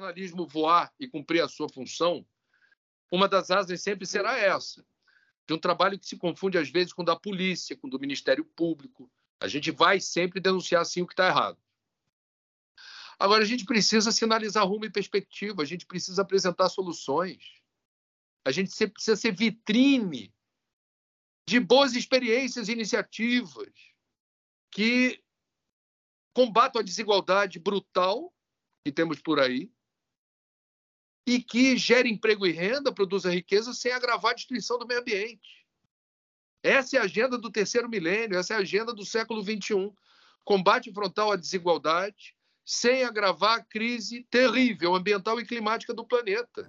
jornalismo voar e cumprir a sua função, uma das asas sempre será essa, de um trabalho que se confunde às vezes com o da polícia, com o do Ministério Público. A gente vai sempre denunciar assim o que está errado. Agora, a gente precisa sinalizar rumo e perspectiva, a gente precisa apresentar soluções. A gente precisa ser vitrine de boas experiências e iniciativas que combatam a desigualdade brutal que temos por aí e que gere emprego e renda, produza riqueza sem agravar a destruição do meio ambiente. Essa é a agenda do terceiro milênio, essa é a agenda do século XXI. Combate frontal à desigualdade sem agravar a crise terrível ambiental e climática do planeta.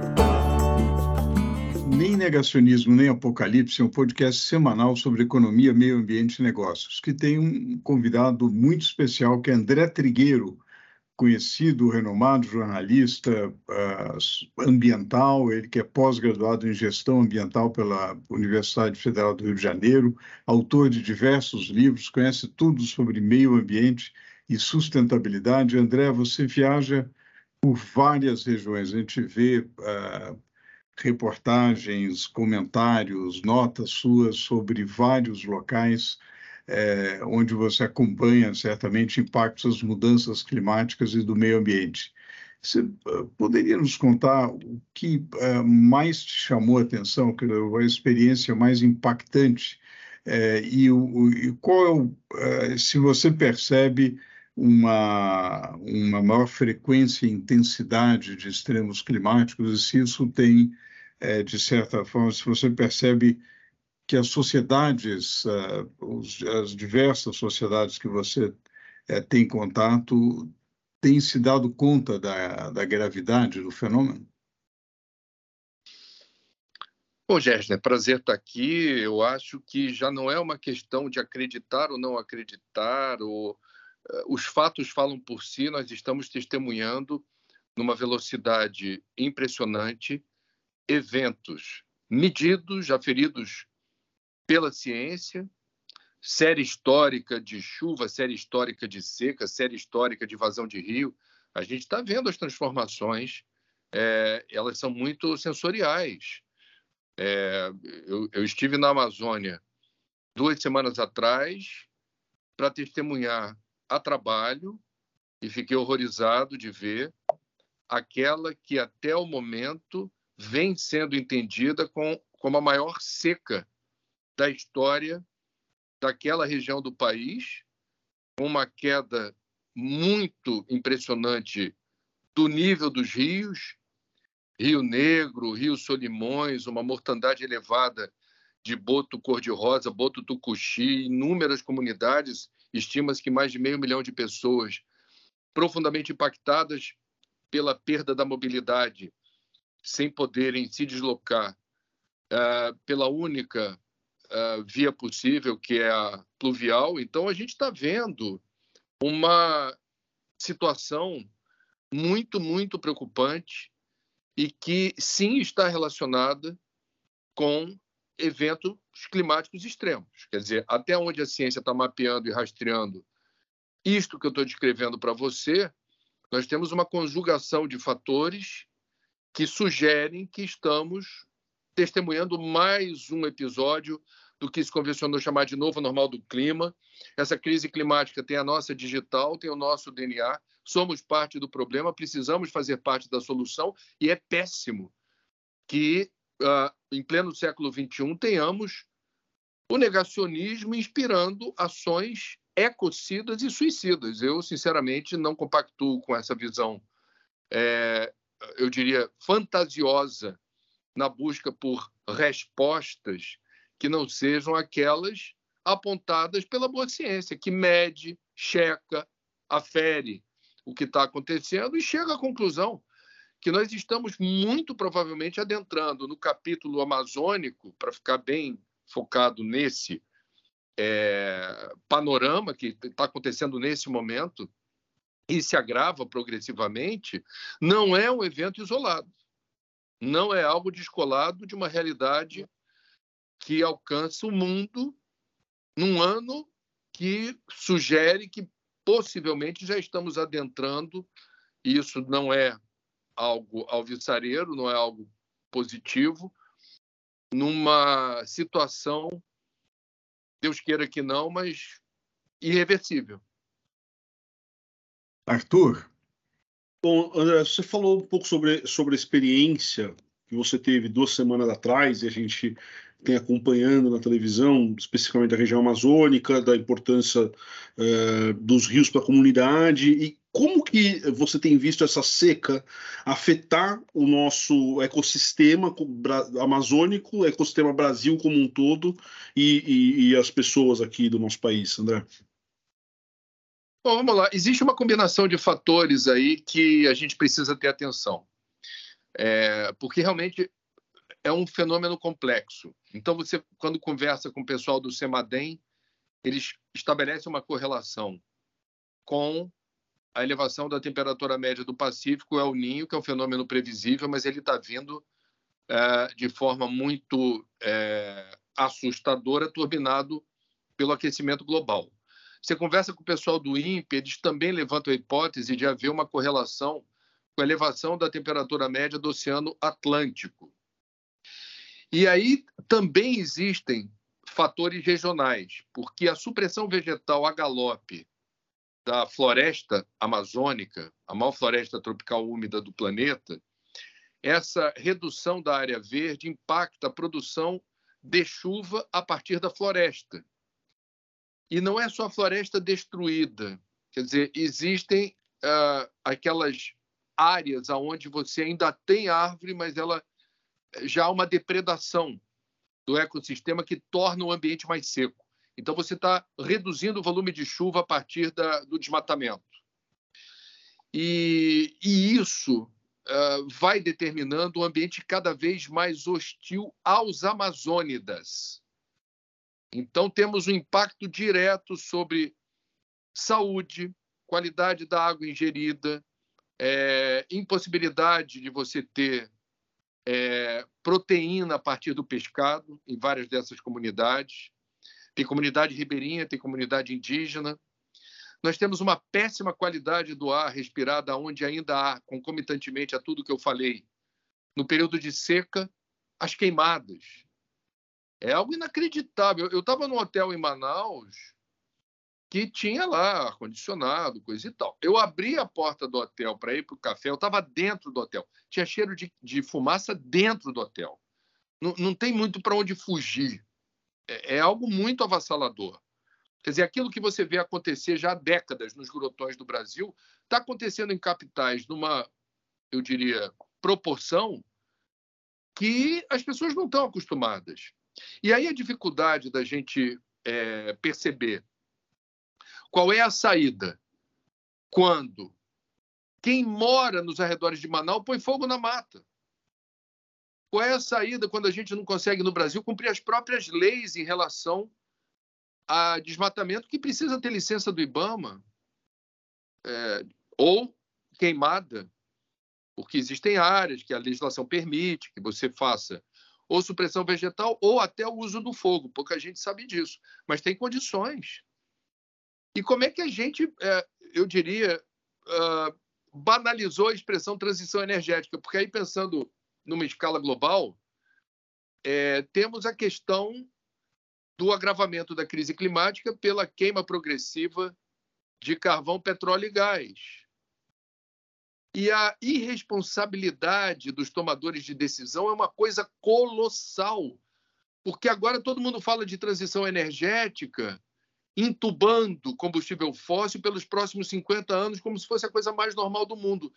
Nem Negacionismo Nem Apocalipse é um podcast semanal sobre economia, meio ambiente e negócios, que tem um convidado muito especial, que é André Trigueiro, conhecido, renomado jornalista uh, ambiental, ele que é pós-graduado em gestão ambiental pela Universidade Federal do Rio de Janeiro, autor de diversos livros, conhece tudo sobre meio ambiente e sustentabilidade. André, você viaja por várias regiões, a gente vê uh, reportagens, comentários, notas suas sobre vários locais é, onde você acompanha certamente impactos das mudanças climáticas e do meio ambiente. Você uh, poderia nos contar o que uh, mais te chamou a atenção, a experiência mais impactante uh, e, o, e, qual é o, eh, se você percebe uma, uma maior frequência e intensidade de extremos climáticos e se isso tem é, de certa forma, se você percebe que as sociedades, uh, os, as diversas sociedades que você uh, tem contato, têm se dado conta da, da gravidade do fenômeno? Bom, Gessner, prazer estar aqui. Eu acho que já não é uma questão de acreditar ou não acreditar, ou, os fatos falam por si, nós estamos testemunhando numa velocidade impressionante eventos medidos, aferidos pela ciência, série histórica de chuva, série histórica de seca, série histórica de vazão de rio. A gente está vendo as transformações, é, elas são muito sensoriais. É, eu, eu estive na Amazônia duas semanas atrás para testemunhar a trabalho e fiquei horrorizado de ver aquela que até o momento vem sendo entendida com, como a maior seca da história daquela região do país, com uma queda muito impressionante do nível dos rios, Rio Negro, Rio Solimões, uma mortandade elevada de boto cor-de-rosa, boto tucuxi, inúmeras comunidades, estima-se que mais de meio milhão de pessoas profundamente impactadas pela perda da mobilidade sem poderem se deslocar uh, pela única uh, via possível, que é a pluvial. Então, a gente está vendo uma situação muito, muito preocupante e que sim está relacionada com eventos climáticos extremos. Quer dizer, até onde a ciência está mapeando e rastreando isto que eu estou descrevendo para você, nós temos uma conjugação de fatores que sugerem que estamos testemunhando mais um episódio do que se convencionou chamar de novo normal do clima. Essa crise climática tem a nossa digital, tem o nosso DNA, somos parte do problema, precisamos fazer parte da solução e é péssimo que, uh, em pleno século XXI, tenhamos o negacionismo inspirando ações ecocidas e suicidas. Eu, sinceramente, não compactuo com essa visão é, eu diria, fantasiosa na busca por respostas que não sejam aquelas apontadas pela boa ciência, que mede, checa, afere o que está acontecendo e chega à conclusão que nós estamos muito provavelmente adentrando no capítulo amazônico, para ficar bem focado nesse é, panorama que está acontecendo nesse momento e se agrava progressivamente, não é um evento isolado. Não é algo descolado de uma realidade que alcança o mundo num ano que sugere que possivelmente já estamos adentrando, e isso não é algo alvissareiro, não é algo positivo, numa situação, Deus queira que não, mas irreversível. Arthur? Bom, André, você falou um pouco sobre, sobre a experiência que você teve duas semanas atrás e a gente tem acompanhando na televisão, especificamente da região amazônica, da importância uh, dos rios para a comunidade e como que você tem visto essa seca afetar o nosso ecossistema amazônico, ecossistema Brasil como um todo e, e, e as pessoas aqui do nosso país, André? Bom, vamos lá. Existe uma combinação de fatores aí que a gente precisa ter atenção. É, porque realmente é um fenômeno complexo. Então, você, quando conversa com o pessoal do CEMADEM, eles estabelecem uma correlação com a elevação da temperatura média do Pacífico, é o Ninho, que é um fenômeno previsível, mas ele está vindo é, de forma muito é, assustadora, turbinado pelo aquecimento global. Você conversa com o pessoal do INPE, eles também levantam a hipótese de haver uma correlação com a elevação da temperatura média do Oceano Atlântico. E aí também existem fatores regionais, porque a supressão vegetal a galope da floresta amazônica, a maior floresta tropical úmida do planeta, essa redução da área verde impacta a produção de chuva a partir da floresta. E não é só a floresta destruída, quer dizer, existem uh, aquelas áreas onde você ainda tem árvore, mas ela já há uma depredação do ecossistema que torna o ambiente mais seco. Então, você está reduzindo o volume de chuva a partir da, do desmatamento. E, e isso uh, vai determinando um ambiente cada vez mais hostil aos amazônidas. Então, temos um impacto direto sobre saúde, qualidade da água ingerida, é, impossibilidade de você ter é, proteína a partir do pescado em várias dessas comunidades. Tem comunidade ribeirinha, tem comunidade indígena. Nós temos uma péssima qualidade do ar respirado, onde ainda há, concomitantemente a tudo que eu falei, no período de seca, as queimadas. É algo inacreditável. Eu estava num hotel em Manaus que tinha lá ar-condicionado, coisa e tal. Eu abri a porta do hotel para ir para o café, eu estava dentro do hotel. Tinha cheiro de, de fumaça dentro do hotel. Não, não tem muito para onde fugir. É, é, algo muito avassalador. Quer dizer, aquilo que você vê acontecer já há décadas nos grotões do Brasil está acontecendo em capitais numa, eu diria, proporção que as pessoas não estão acostumadas. E aí a dificuldade da gente é, perceber qual é a saída? Quando quem mora nos arredores de Manaus põe fogo na mata. Qual é a saída quando a gente não consegue no Brasil cumprir as próprias leis em relação a desmatamento que precisa ter licença do IBAMA? É, ou queimada, porque existem áreas que a legislação permite que você faça ou supressão vegetal ou até o uso do fogo, pouca gente sabe disso, mas tem condições. E como é que a gente, é, eu diria, banalizou a expressão transição energética? Porque aí, pensando numa escala global, é, temos a questão do agravamento da crise climática pela queima progressiva de carvão, petróleo e gás. E a irresponsabilidade dos tomadores de decisão é uma coisa colossal, porque agora todo mundo fala de transição energética entubando combustível fóssil pelos próximos 50 anos, como se fosse a coisa mais normal do mundo.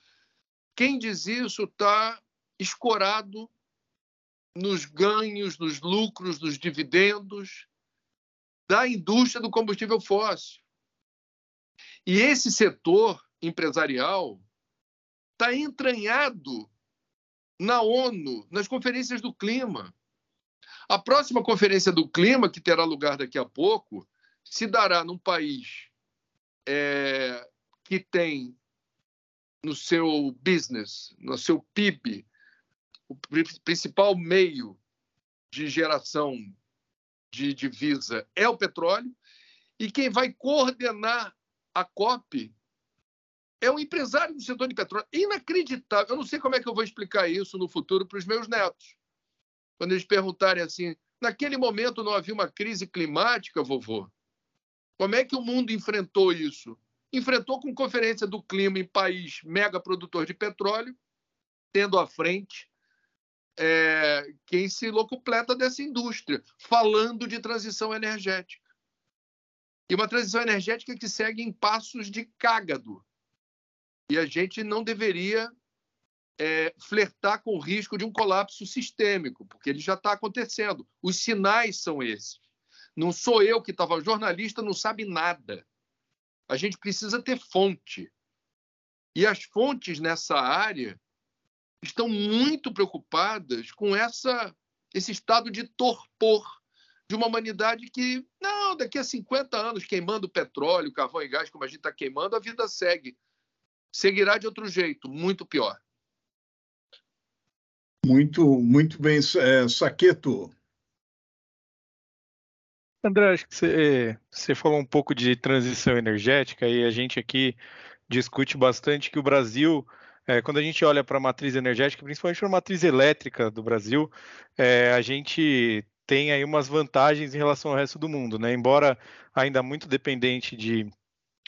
Quem diz isso está escorado nos ganhos, nos lucros, nos dividendos da indústria do combustível fóssil. E esse setor, empresarial está entranhado na ONU, nas conferências do clima. A próxima conferência do clima, que terá lugar daqui a pouco, se dará num país é, que tem no seu business, no seu PIB, o principal meio de geração de divisa é o petróleo, e quem vai coordenar a COP é um empresário do setor de petróleo. Inacreditável. Eu não sei como é que eu vou explicar isso no futuro para os meus netos. Quando eles perguntarem assim, naquele momento não havia uma crise climática, vovô? Como é que o mundo enfrentou isso? Enfrentou com conferência do clima em país mega produtor de petróleo, tendo à frente é, quem se locupleta dessa indústria, falando de transição energética. E uma transição energética que segue em passos de cágado. E a gente não deveria é, flertar com o risco de um colapso sistêmico, porque ele já está acontecendo. Os sinais são esses. Não sou eu que estava. Jornalista não sabe nada. A gente precisa ter fonte. E as fontes nessa área estão muito preocupadas com essa, esse estado de torpor de uma humanidade que, não, daqui a 50 anos, queimando petróleo, carvão e gás, como a gente está queimando, a vida segue. Seguirá de outro jeito, muito pior. Muito, muito bem, é, Saqueto. André, acho que você, você falou um pouco de transição energética e a gente aqui discute bastante que o Brasil é, quando a gente olha para a matriz energética, principalmente para a matriz elétrica do Brasil, é, a gente tem aí umas vantagens em relação ao resto do mundo, né? Embora ainda muito dependente de,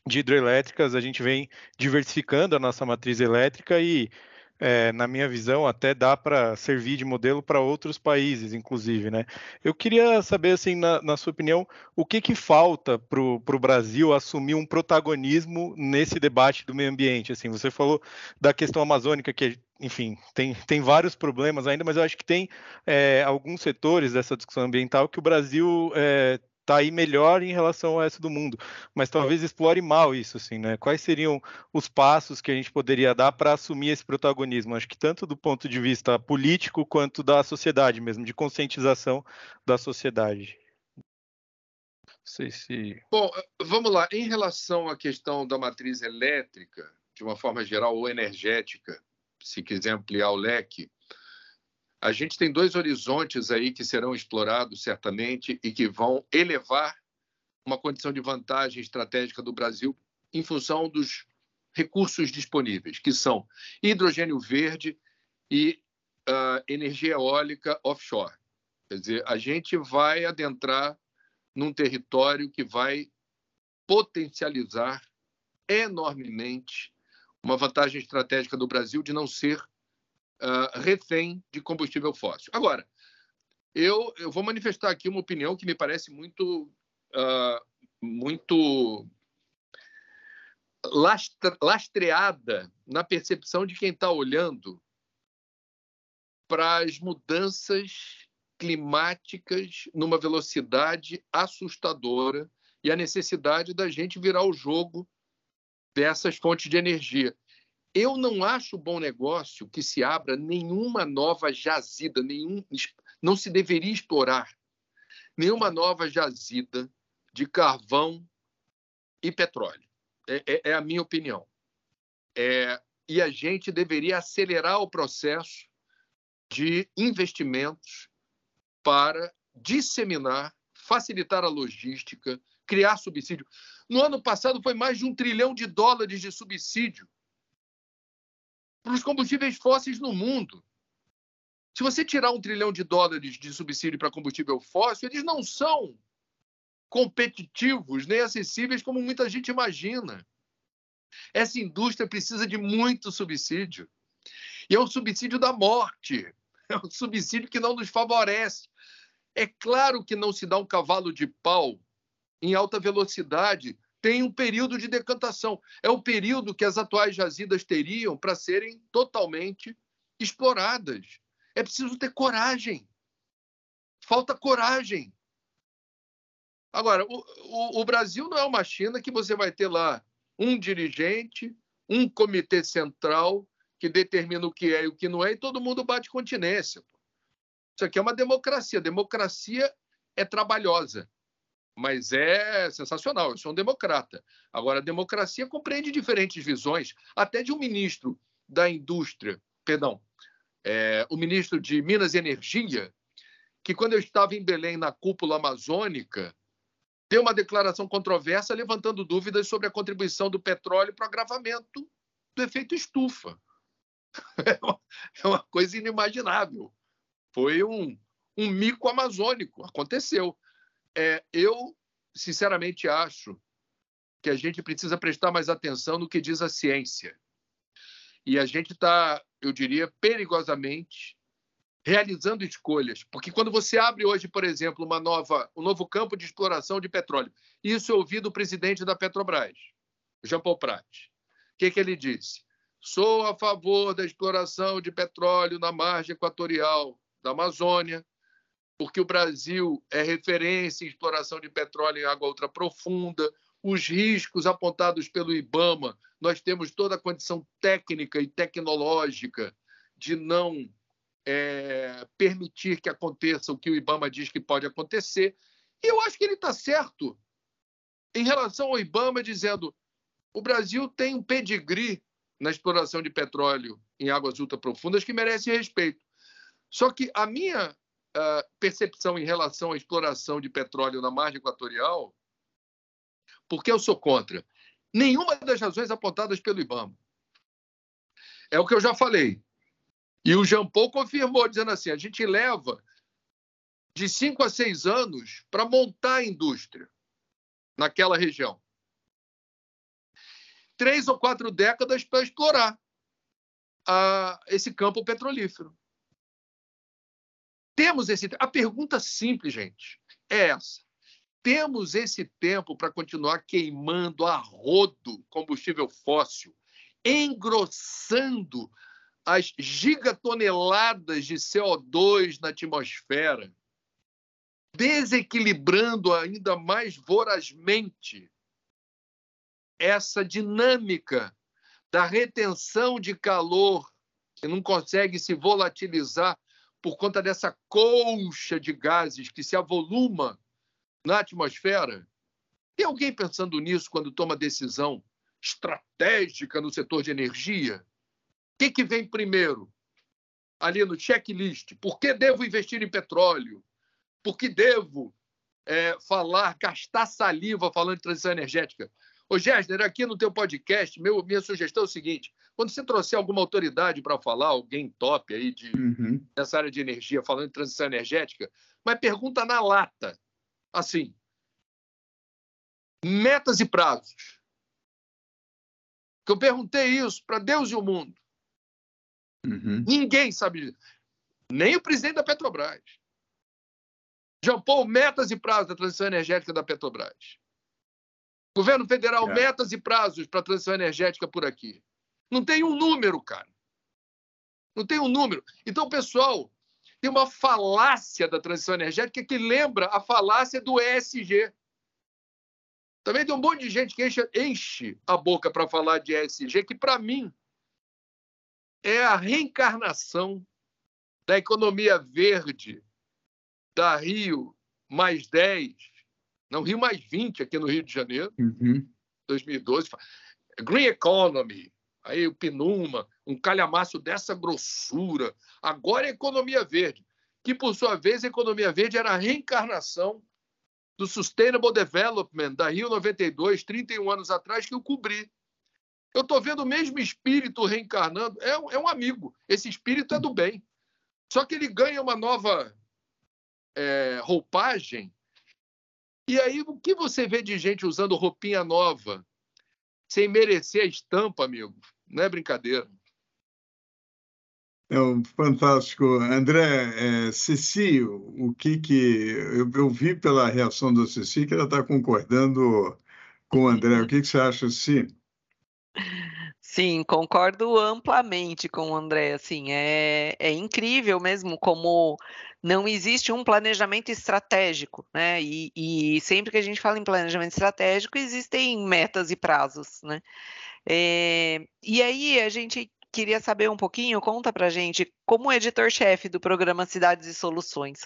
de hidrelétricas, a gente vem diversificando a nossa matriz elétrica e é, na minha visão, até dá para servir de modelo para outros países, inclusive, né? Eu queria saber, assim, na, na sua opinião, o que, que falta para o Brasil assumir um protagonismo nesse debate do meio ambiente? Assim, você falou da questão amazônica, que enfim, tem, tem vários problemas ainda, mas eu acho que tem é, alguns setores dessa discussão ambiental que o Brasil é, está aí melhor em relação ao resto do mundo, mas talvez explore mal isso, assim, né? Quais seriam os passos que a gente poderia dar para assumir esse protagonismo? Acho que tanto do ponto de vista político quanto da sociedade mesmo, de conscientização da sociedade. Não sei se. Bom, vamos lá. Em relação à questão da matriz elétrica, de uma forma geral, ou energética, se quiser ampliar o leque, a gente tem dois horizontes aí que serão explorados certamente e que vão elevar uma condição de vantagem estratégica do Brasil em função dos recursos disponíveis, que são hidrogênio verde e uh, energia eólica offshore. Quer dizer, a gente vai adentrar num território que vai potencializar enormemente uma vantagem estratégica do Brasil de não ser uh, refém de combustível fóssil. Agora, eu, eu vou manifestar aqui uma opinião que me parece muito, uh, muito lastre, lastreada na percepção de quem está olhando para as mudanças climáticas numa velocidade assustadora e a necessidade da gente virar o jogo dessas fontes de energia. Eu não acho bom negócio que se abra nenhuma nova jazida, nenhum, não se deveria explorar nenhuma nova jazida de carvão e petróleo. É, é, é a minha opinião. É, e a gente deveria acelerar o processo de investimentos para disseminar, facilitar a logística, criar subsídio. No ano passado foi mais de um trilhão de dólares de subsídio para os combustíveis fósseis no mundo. Se você tirar um trilhão de dólares de subsídio para combustível fóssil, eles não são competitivos nem acessíveis como muita gente imagina. Essa indústria precisa de muito subsídio. E é um subsídio da morte. É um subsídio que não nos favorece. É claro que não se dá um cavalo de pau em alta velocidade tem um período de decantação. É o período que as atuais jazidas teriam para serem totalmente exploradas. É preciso ter coragem. Falta coragem. Agora, o, o, o Brasil não é uma China que você vai ter lá um dirigente, um comitê central que determina o que é e o que não é, e todo mundo bate continência. Isso aqui é uma democracia. Democracia é trabalhosa, mas é sensacional. Eu sou um democrata. Agora, a democracia compreende diferentes visões, até de um ministro da indústria, perdão, é, o ministro de Minas e Energia, que quando eu estava em Belém na cúpula amazônica, deu uma declaração controversa levantando dúvidas sobre a contribuição do petróleo para o agravamento do efeito estufa. É uma, é uma coisa inimaginável. Foi um, um mico amazônico, aconteceu. É, eu, sinceramente, acho que a gente precisa prestar mais atenção no que diz a ciência. E a gente está, eu diria, perigosamente realizando escolhas. Porque quando você abre hoje, por exemplo, uma nova, um novo campo de exploração de petróleo, isso eu ouvi do presidente da Petrobras, Jean Paul Prat. O que, que ele disse? Sou a favor da exploração de petróleo na margem equatorial da Amazônia, porque o Brasil é referência em exploração de petróleo em água ultraprofunda. Os riscos apontados pelo IBAMA, nós temos toda a condição técnica e tecnológica de não é, permitir que aconteça o que o IBAMA diz que pode acontecer. E eu acho que ele está certo em relação ao IBAMA, dizendo o Brasil tem um pedigree na exploração de petróleo em águas ultraprofundas que merece respeito. Só que a minha percepção em relação à exploração de petróleo na margem equatorial, porque eu sou contra, nenhuma das razões apontadas pelo IBAMA. É o que eu já falei. E o Jean Paul confirmou, dizendo assim: a gente leva de cinco a seis anos para montar a indústria naquela região. Três ou quatro décadas para explorar a, esse campo petrolífero. Temos esse. A pergunta simples, gente, é essa. Temos esse tempo para continuar queimando a rodo combustível fóssil, engrossando as gigatoneladas de CO2 na atmosfera, desequilibrando ainda mais vorazmente essa dinâmica da retenção de calor que não consegue se volatilizar por conta dessa colcha de gases que se avoluma na atmosfera. Tem alguém pensando nisso quando toma decisão estratégica no setor de energia? O que, que vem primeiro? Ali no checklist. Por que devo investir em petróleo? Por que devo é, falar, gastar saliva falando de transição energética? Ô, Gessner, aqui no teu podcast, meu, minha sugestão é o seguinte: quando você trouxer alguma autoridade para falar, alguém top aí de, uhum. nessa área de energia, falando de transição energética, mas pergunta na lata, assim, metas e prazos. Que eu perguntei isso para Deus e o mundo. Uhum. Ninguém sabe disso. Nem o presidente da Petrobras. Jean Paul, metas e prazos da transição energética da Petrobras. Governo federal, é. metas e prazos para a transição energética por aqui. Não tem um número, cara. Não tem um número. Então, pessoal, tem uma falácia da transição energética que lembra a falácia do ESG. Também tem um monte de gente que enche, enche a boca para falar de ESG, que para mim é a reencarnação da economia verde da Rio mais 10, não, Rio mais 20 aqui no Rio de Janeiro, uhum. 2012. Green Economy, aí o Pinuma, um calhamaço dessa grossura. Agora é economia verde, que por sua vez a economia verde era a reencarnação do Sustainable Development da Rio 92, 31 anos atrás, que eu cobri. Eu estou vendo o mesmo espírito reencarnando. É, é, um amigo. Esse espírito é do bem. Só que ele ganha uma nova é, roupagem. E aí, o que você vê de gente usando roupinha nova, sem merecer a estampa, amigo? Não é brincadeira. É um fantástico. André, é, Ceci, o que que... Eu, eu, vi pela reação da Ceci que ela está concordando com o André. O que, que você acha, Ceci? Sim, concordo amplamente com o André. Assim, é, é incrível mesmo como não existe um planejamento estratégico, né? E, e sempre que a gente fala em planejamento estratégico, existem metas e prazos, né? É, e aí a gente queria saber um pouquinho, conta pra gente, como editor-chefe do programa Cidades e Soluções,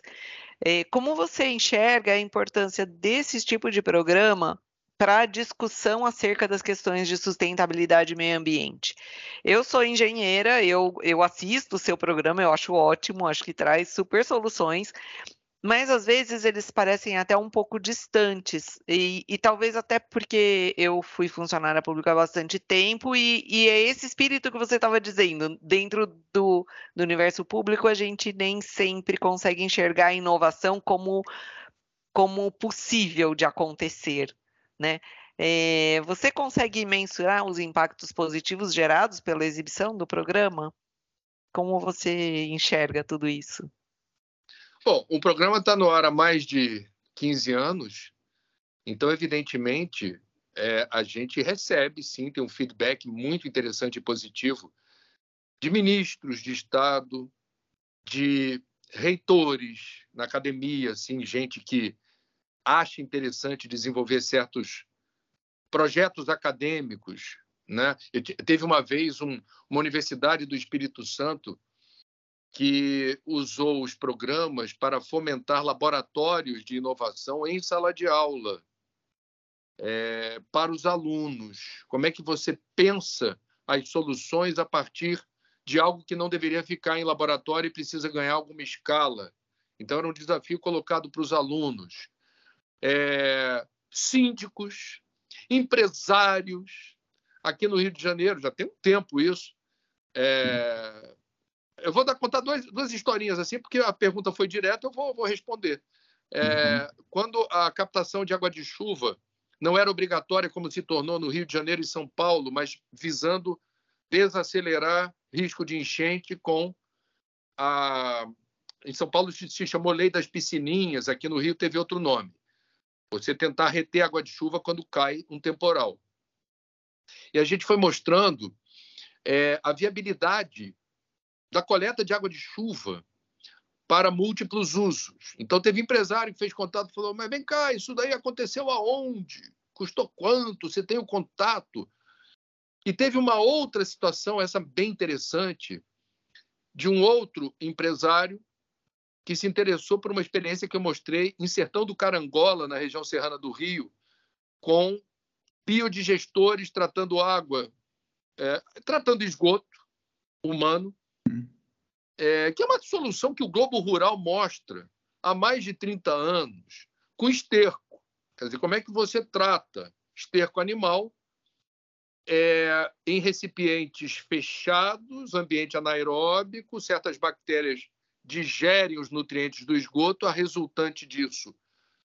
é, como você enxerga a importância desse tipo de programa para a discussão acerca das questões de sustentabilidade e meio ambiente. Eu sou engenheira, eu, eu assisto o seu programa, eu acho ótimo, acho que traz super soluções, mas às vezes eles parecem até um pouco distantes, e, e, talvez até porque eu fui funcionária pública há bastante tempo, e, e é esse espírito que você estava dizendo, dentro do, do, universo público, a gente nem sempre consegue enxergar a inovação como, como possível de acontecer, né? É, você consegue mensurar os impactos positivos gerados pela exibição do programa? Como você enxerga tudo isso? Bom, o programa está no ar há mais de 15 anos, então, evidentemente, é, a gente recebe, sim, tem um feedback muito interessante e positivo de ministros de Estado, de reitores na academia, assim, gente que acha interessante desenvolver certos projetos acadêmicos. Né? Teve uma vez um, uma universidade do Espírito Santo que usou os programas para fomentar laboratórios de inovação em sala de aula é, para os alunos. Como é que você pensa as soluções a partir de algo que não deveria ficar em laboratório e precisa ganhar alguma escala? Então, era um desafio colocado para os alunos. É, síndicos, empresários. Aqui no Rio de Janeiro, já tem um tempo isso, é, eu vou dar, contar dois, duas historinhas assim, porque a pergunta foi direta, eu vou, vou responder. É, uhum. Quando a captação de água de chuva não era obrigatória, como se tornou no Rio de Janeiro e São Paulo, mas visando desacelerar risco de enchente com a. Em São Paulo se chamou Lei das Piscininhas, aqui no Rio teve outro nome. Você tentar reter água de chuva quando cai um temporal. E a gente foi mostrando é, a viabilidade da coleta de água de chuva para múltiplos usos. Então, teve empresário que fez contato e falou: Mas vem cá, isso daí aconteceu aonde? Custou quanto? Você tem o contato? E teve uma outra situação, essa bem interessante, de um outro empresário que se interessou por uma experiência que eu mostrei em Sertão do Carangola, na região serrana do Rio, com biodigestores tratando água, é, tratando esgoto humano é, que é uma solução que o Globo Rural mostra há mais de 30 anos, com esterco. Quer dizer, como é que você trata esterco animal é, em recipientes fechados, ambiente anaeróbico, certas bactérias digerem os nutrientes do esgoto, a resultante disso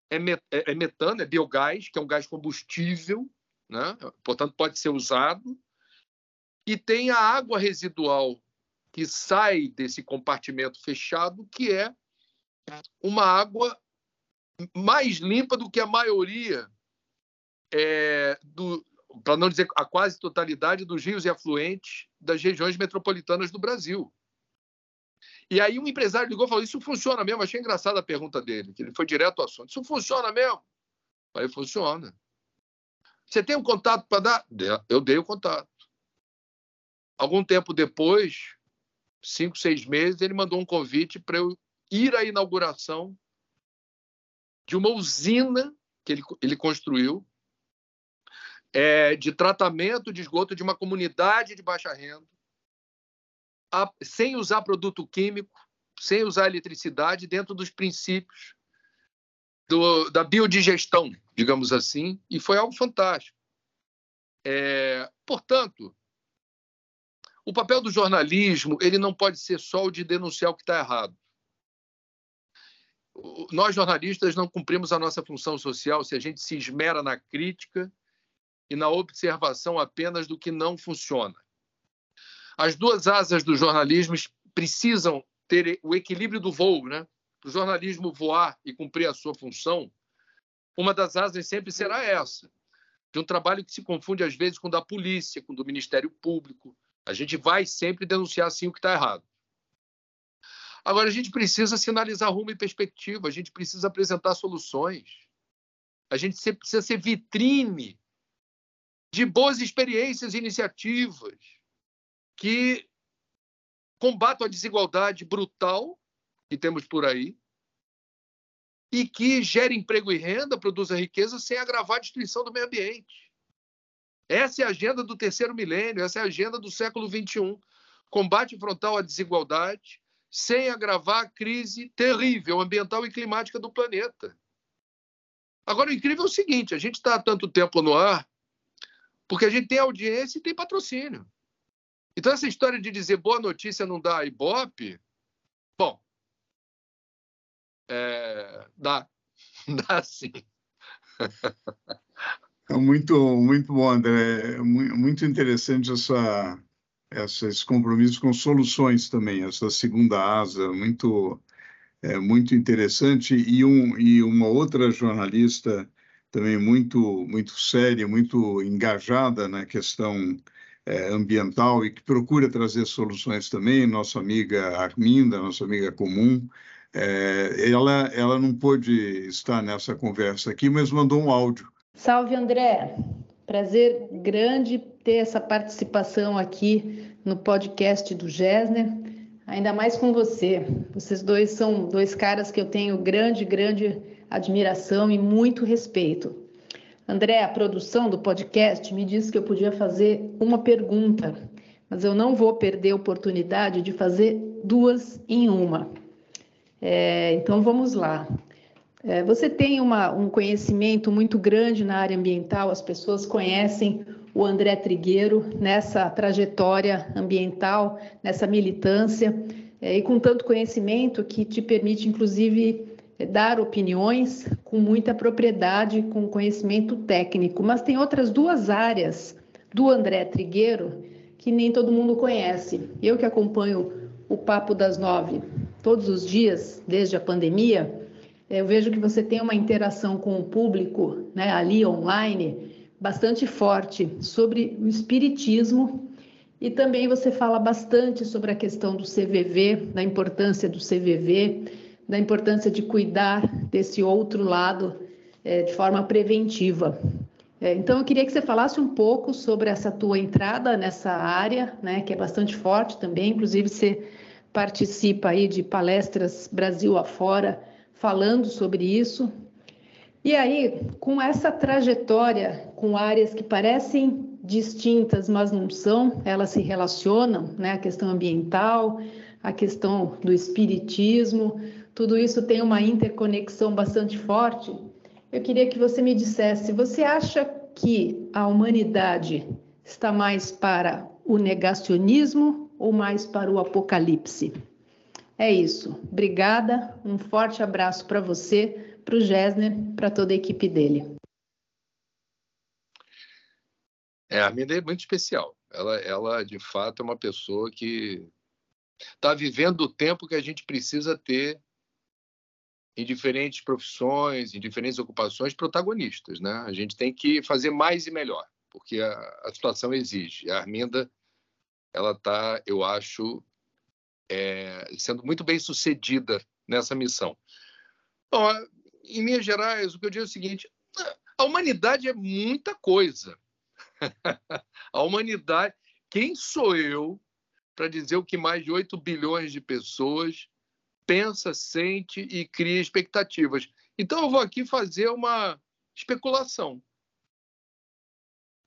é, é, é metano, é biogás, que é um gás combustível, né? portanto, pode ser usado. E tem a água residual que sai desse compartimento fechado, que é uma água mais limpa do que a maioria, é, para não dizer a quase totalidade dos rios e afluentes das regiões metropolitanas do Brasil. E aí um empresário ligou e falou: Isso funciona mesmo? Achei engraçada a pergunta dele, que ele foi direto ao assunto. Isso funciona mesmo? Falei: Funciona. Você tem um contato para dar? Eu dei o contato. Algum tempo depois, cinco, seis meses, ele mandou um convite para eu ir à inauguração de uma usina que ele, ele construiu é, de tratamento de esgoto de uma comunidade de baixa renda, a, sem usar produto químico, sem usar eletricidade, dentro dos princípios do, da biodigestão, digamos assim, e foi algo fantástico. É, portanto, o papel do jornalismo ele não pode ser só o de denunciar o que está errado. Nós, jornalistas, não cumprimos a nossa função social se a gente se esmera na crítica e na observação apenas do que não funciona. As duas asas do jornalismo precisam ter o equilíbrio do voo, né? Para o jornalismo voar e cumprir a sua função, uma das asas sempre será essa, de um trabalho que se confunde às vezes com o da polícia, com o do Ministério Público, a gente vai sempre denunciar sim o que está errado. Agora, a gente precisa sinalizar rumo e perspectiva, a gente precisa apresentar soluções. A gente precisa ser vitrine de boas experiências e iniciativas que combatam a desigualdade brutal que temos por aí e que gere emprego e renda, produza riqueza sem agravar a destruição do meio ambiente. Essa é a agenda do terceiro milênio, essa é a agenda do século XXI. Combate frontal à desigualdade sem agravar a crise terrível ambiental e climática do planeta. Agora, o incrível é o seguinte: a gente está há tanto tempo no ar porque a gente tem audiência e tem patrocínio. Então, essa história de dizer boa notícia não dá ibope, bom, é, dá, dá sim. É muito, muito bom, André. É muito interessante essa, esses compromissos com soluções também, essa segunda asa, muito, é, muito interessante. E, um, e uma outra jornalista também muito, muito séria, muito engajada na questão é, ambiental e que procura trazer soluções também, nossa amiga Arminda, nossa amiga comum. É, ela, ela não pôde estar nessa conversa aqui, mas mandou um áudio. Salve, André. Prazer grande ter essa participação aqui no podcast do Gessner, ainda mais com você. Vocês dois são dois caras que eu tenho grande, grande admiração e muito respeito. André, a produção do podcast me disse que eu podia fazer uma pergunta, mas eu não vou perder a oportunidade de fazer duas em uma. É, então vamos lá. É, você tem uma, um conhecimento muito grande na área ambiental, as pessoas conhecem o André Trigueiro nessa trajetória ambiental, nessa militância, é, e com tanto conhecimento que te permite, inclusive, dar opiniões com muita propriedade, com conhecimento técnico. Mas tem outras duas áreas do André Trigueiro que nem todo mundo conhece. Eu que acompanho o Papo das Nove todos os dias, desde a pandemia, eu vejo que você tem uma interação com o público né, ali online bastante forte sobre o espiritismo e também você fala bastante sobre a questão do CVV, da importância do CVV, da importância de cuidar desse outro lado é, de forma preventiva. É, então, eu queria que você falasse um pouco sobre essa tua entrada nessa área, né, que é bastante forte também. Inclusive, você participa aí de palestras Brasil afora falando sobre isso. E aí, com essa trajetória, com áreas que parecem distintas, mas não são, elas se relacionam, né? A questão ambiental, a questão do espiritismo, tudo isso tem uma interconexão bastante forte. Eu queria que você me dissesse: você acha que a humanidade está mais para o negacionismo ou mais para o apocalipse? É isso. Obrigada. Um forte abraço para você, para o Gessner, para toda a equipe dele. É, a Arminda é muito especial. Ela, ela, de fato, é uma pessoa que está vivendo o tempo que a gente precisa ter em diferentes profissões, em diferentes ocupações, protagonistas. Né? A gente tem que fazer mais e melhor, porque a, a situação exige. A Arminda, ela está, eu acho, é, sendo muito bem sucedida nessa missão. Bom, em Minas Gerais, o que eu digo é o seguinte: a humanidade é muita coisa. a humanidade. Quem sou eu para dizer o que mais de 8 bilhões de pessoas pensa, sente e cria expectativas. Então, eu vou aqui fazer uma especulação.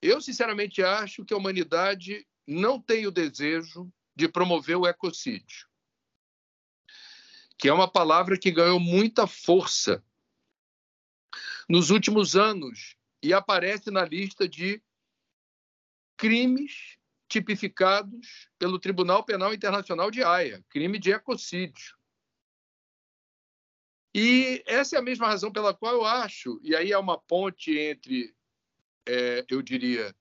Eu, sinceramente, acho que a humanidade não tem o desejo de promover o ecocídio, que é uma palavra que ganhou muita força nos últimos anos e aparece na lista de crimes tipificados pelo Tribunal Penal Internacional de Haia, crime de ecocídio. E essa é a mesma razão pela qual eu acho, e aí é uma ponte entre, é, eu diria,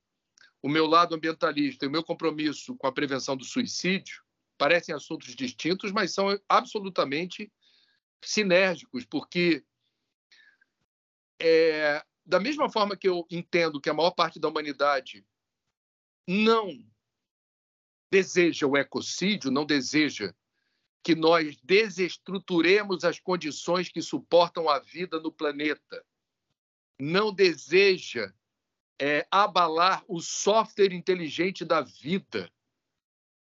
o meu lado ambientalista e o meu compromisso com a prevenção do suicídio, parecem assuntos distintos, mas são absolutamente sinérgicos, porque é, da mesma forma que eu entendo que a maior parte da humanidade não deseja o ecocídio, não deseja que nós desestruturemos as condições que suportam a vida no planeta. Não deseja é, abalar o software inteligente da vida,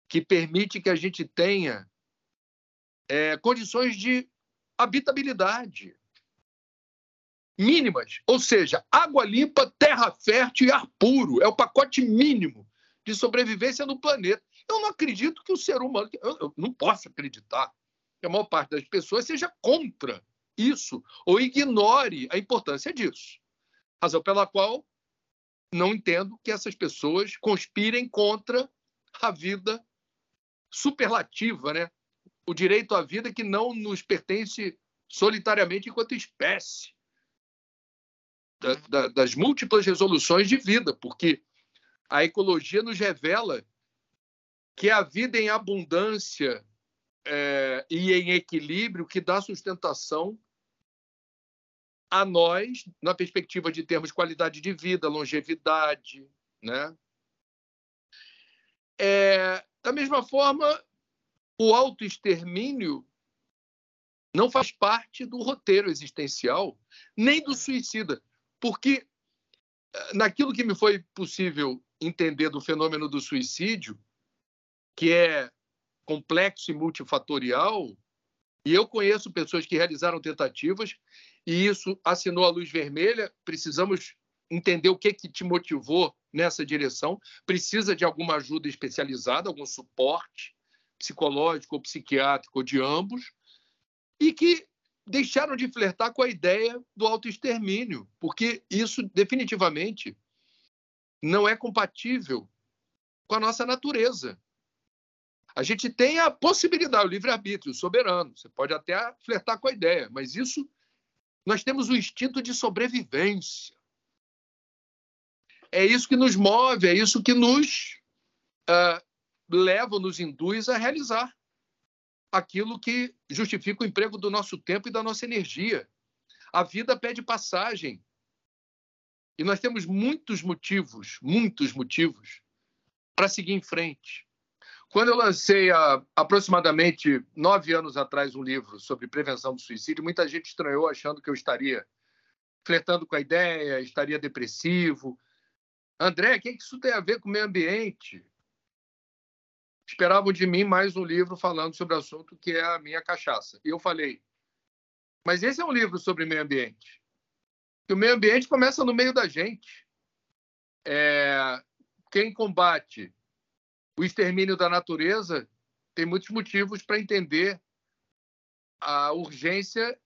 que permite que a gente tenha é, condições de habitabilidade mínimas, ou seja, água limpa, terra fértil e ar puro. É o pacote mínimo de sobrevivência no planeta. Eu não acredito que o ser humano, eu, eu não posso acreditar que a maior parte das pessoas seja contra isso ou ignore a importância disso. Razão pela qual não entendo que essas pessoas conspirem contra a vida superlativa, né? O direito à vida que não nos pertence solitariamente enquanto espécie. Da, da, das múltiplas resoluções de vida, porque a ecologia nos revela que a vida em abundância é, e em equilíbrio que dá sustentação a nós, na perspectiva de termos qualidade de vida, longevidade, né? É, da mesma forma, o autoextermínio não faz parte do roteiro existencial, nem do suicida, porque eh, naquilo que me foi possível entender do fenômeno do suicídio, que é complexo e multifatorial, e eu conheço pessoas que realizaram tentativas e isso assinou a luz vermelha. Precisamos entender o que, que te motivou nessa direção. Precisa de alguma ajuda especializada, algum suporte psicológico ou psiquiátrico, ou de ambos, e que deixaram de flertar com a ideia do autoextermínio, porque isso definitivamente não é compatível com a nossa natureza. A gente tem a possibilidade, o livre-arbítrio, soberano. Você pode até flertar com a ideia, mas isso nós temos o instinto de sobrevivência. É isso que nos move, é isso que nos uh, leva, nos induz a realizar aquilo que justifica o emprego do nosso tempo e da nossa energia. A vida pede passagem. E nós temos muitos motivos, muitos motivos, para seguir em frente. Quando eu lancei há aproximadamente nove anos atrás um livro sobre prevenção do suicídio, muita gente estranhou achando que eu estaria flertando com a ideia, estaria depressivo. André, o que isso tem a ver com o meio ambiente? Esperavam de mim mais um livro falando sobre o assunto que é a minha cachaça. E eu falei, mas esse é um livro sobre meio ambiente. E o meio ambiente começa no meio da gente. É, quem combate o extermínio da natureza tem muitos motivos para entender a urgência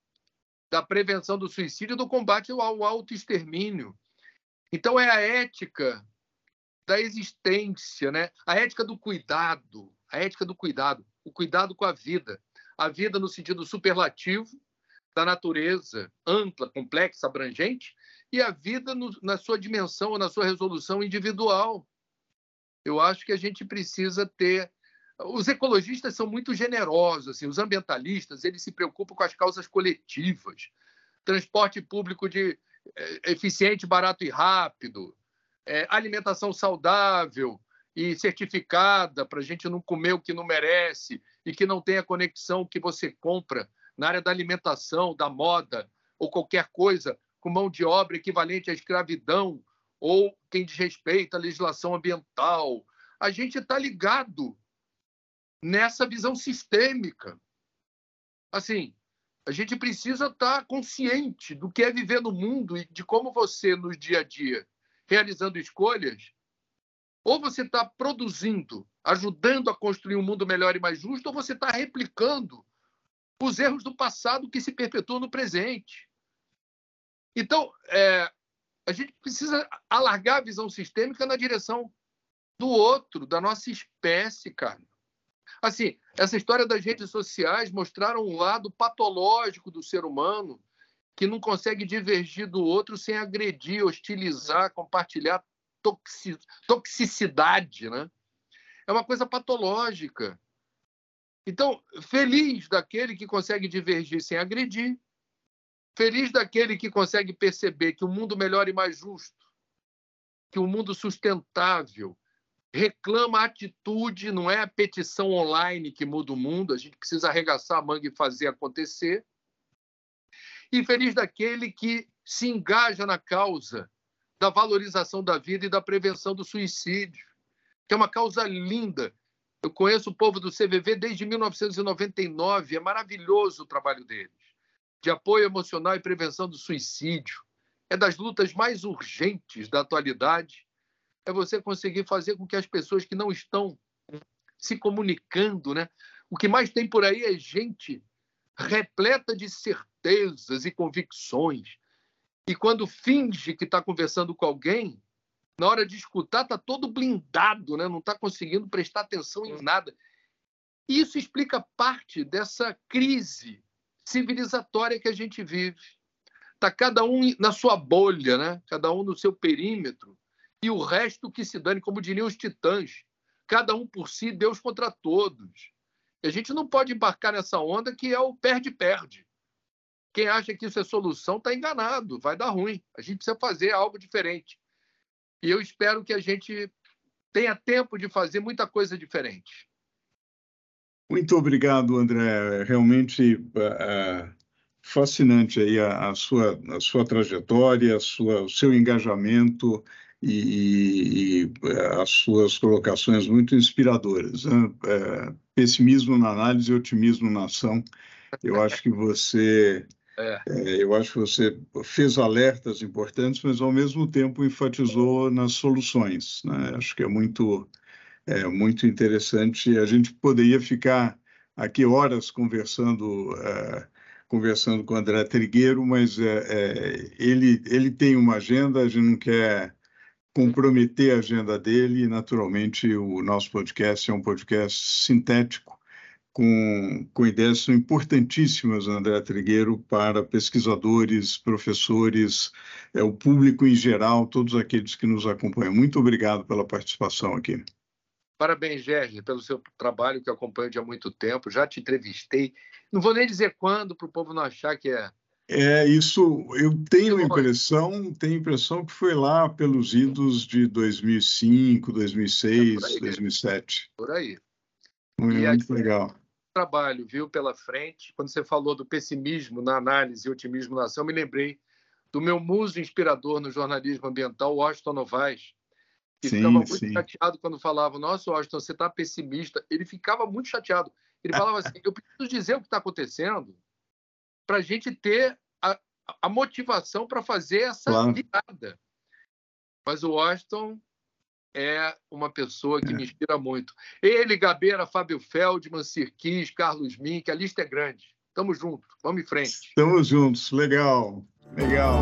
da prevenção do suicídio do combate ao autoextermínio. Então, é a ética da existência, né? a ética do cuidado, a ética do cuidado, o cuidado com a vida. A vida no sentido superlativo da natureza, ampla, complexa, abrangente, e a vida no, na sua dimensão, na sua resolução individual. Eu acho que a gente precisa ter. Os ecologistas são muito generosos, assim, os ambientalistas eles se preocupam com as causas coletivas, transporte público de é, eficiente, barato e rápido, é, alimentação saudável e certificada para a gente não comer o que não merece e que não tenha conexão que você compra na área da alimentação, da moda ou qualquer coisa com mão de obra equivalente à escravidão ou quem desrespeita a legislação ambiental. A gente está ligado nessa visão sistêmica. Assim, a gente precisa estar tá consciente do que é viver no mundo e de como você, no dia a dia, realizando escolhas, ou você está produzindo, ajudando a construir um mundo melhor e mais justo, ou você está replicando os erros do passado que se perpetuam no presente. Então, é, a gente precisa alargar a visão sistêmica na direção do outro, da nossa espécie, cara. Assim, essa história das redes sociais mostraram um lado patológico do ser humano que não consegue divergir do outro sem agredir, hostilizar, compartilhar toxicidade, né? É uma coisa patológica. Então, feliz daquele que consegue divergir sem agredir, Feliz daquele que consegue perceber que o um mundo melhor e mais justo, que o um mundo sustentável, reclama atitude, não é a petição online que muda o mundo, a gente precisa arregaçar a manga e fazer acontecer. E feliz daquele que se engaja na causa da valorização da vida e da prevenção do suicídio, que é uma causa linda. Eu conheço o povo do CVV desde 1999, é maravilhoso o trabalho deles, de apoio emocional e prevenção do suicídio. É das lutas mais urgentes da atualidade. É você conseguir fazer com que as pessoas que não estão se comunicando, né? O que mais tem por aí é gente repleta de certezas e convicções. E quando finge que está conversando com alguém, na hora de escutar, está todo blindado, né? não está conseguindo prestar atenção em nada. Isso explica parte dessa crise civilizatória que a gente vive. Está cada um na sua bolha, né? cada um no seu perímetro, e o resto que se dane, como diriam os titãs. Cada um por si, Deus contra todos. E a gente não pode embarcar nessa onda que é o perde-perde. Quem acha que isso é solução está enganado, vai dar ruim. A gente precisa fazer algo diferente. E eu espero que a gente tenha tempo de fazer muita coisa diferente. Muito obrigado, André. Realmente uh, fascinante aí a, a, sua, a sua trajetória, a sua, o seu engajamento e, e, as suas colocações muito inspiradoras. Né? É, pessimismo na análise e otimismo na ação. Eu acho que você é. É, eu acho que você fez alertas importantes, mas ao mesmo tempo enfatizou nas soluções. Né? Acho que é muito, é, muito interessante. A gente poderia ficar aqui horas conversando, é, conversando com o André Trigueiro, mas é, é, ele, ele tem uma agenda, a gente não quer comprometer a agenda dele. Naturalmente, o nosso podcast é um podcast sintético com, com ideias importantíssimas, André Trigueiro, para pesquisadores, professores, é, o público em geral, todos aqueles que nos acompanham. Muito obrigado pela participação aqui. Parabéns, Gerge, pelo seu trabalho que acompanho de há muito tempo. Já te entrevistei. Não vou nem dizer quando, para o povo não achar que é. É, isso eu tenho a impressão, tenho a impressão que foi lá pelos idos de 2005, 2006, é por 2007. Por aí. Muito, muito legal trabalho, viu, pela frente. Quando você falou do pessimismo na análise e otimismo na ação, me lembrei do meu muso inspirador no jornalismo ambiental, Washington Novaes, que sim, ficava muito sim. chateado quando falava, nossa, Washington, você está pessimista. Ele ficava muito chateado. Ele falava assim, eu preciso dizer o que está acontecendo para a gente ter a, a motivação para fazer essa claro. virada. Mas o Washington é uma pessoa que é. me inspira muito. Ele, Gabeira, Fábio Feldman, Sirquis, Carlos Mink, a lista é grande. Tamo junto, vamos em frente. Estamos juntos, legal, legal.